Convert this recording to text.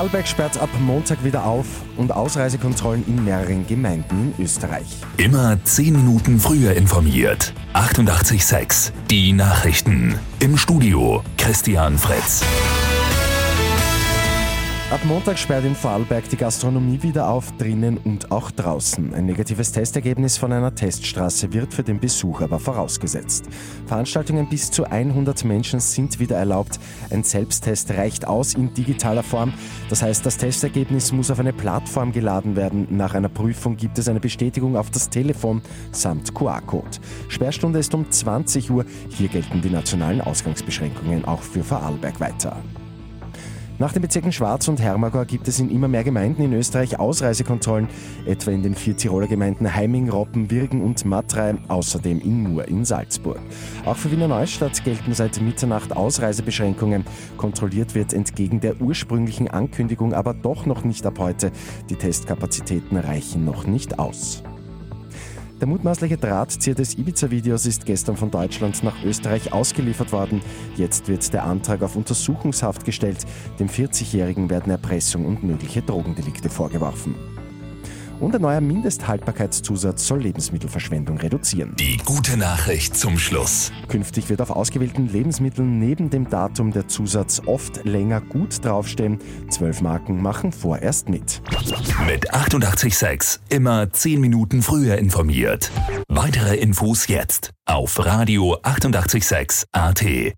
Vorarlberg sperrt ab Montag wieder auf und Ausreisekontrollen in mehreren Gemeinden in Österreich. Immer 10 Minuten früher informiert. 88.6 Die Nachrichten. Im Studio Christian Fritz. Ab Montag sperrt in Vorarlberg die Gastronomie wieder auf, drinnen und auch draußen. Ein negatives Testergebnis von einer Teststraße wird für den Besuch aber vorausgesetzt. Veranstaltungen bis zu 100 Menschen sind wieder erlaubt. Ein Selbsttest reicht aus in digitaler Form. Das heißt, das Testergebnis muss auf eine Plattform geladen werden. Nach einer Prüfung gibt es eine Bestätigung auf das Telefon samt QR-Code. Sperrstunde ist um 20 Uhr. Hier gelten die nationalen Ausgangsbeschränkungen auch für Vorarlberg weiter. Nach den Bezirken Schwarz und Hermagor gibt es in immer mehr Gemeinden in Österreich Ausreisekontrollen, etwa in den vier Tiroler Gemeinden Heiming, Roppen, Wirgen und Matrei, außerdem in Mur in Salzburg. Auch für Wiener Neustadt gelten seit Mitternacht Ausreisebeschränkungen. Kontrolliert wird entgegen der ursprünglichen Ankündigung aber doch noch nicht ab heute. Die Testkapazitäten reichen noch nicht aus. Der mutmaßliche Drahtzieher des Ibiza-Videos ist gestern von Deutschland nach Österreich ausgeliefert worden. Jetzt wird der Antrag auf Untersuchungshaft gestellt. Dem 40-Jährigen werden Erpressung und mögliche Drogendelikte vorgeworfen. Und ein neuer Mindesthaltbarkeitszusatz soll Lebensmittelverschwendung reduzieren. Die gute Nachricht zum Schluss. Künftig wird auf ausgewählten Lebensmitteln neben dem Datum der Zusatz oft länger gut draufstehen. Zwölf Marken machen vorerst mit. Mit 88.6 immer 10 Minuten früher informiert. Weitere Infos jetzt auf Radio 88.6 AT.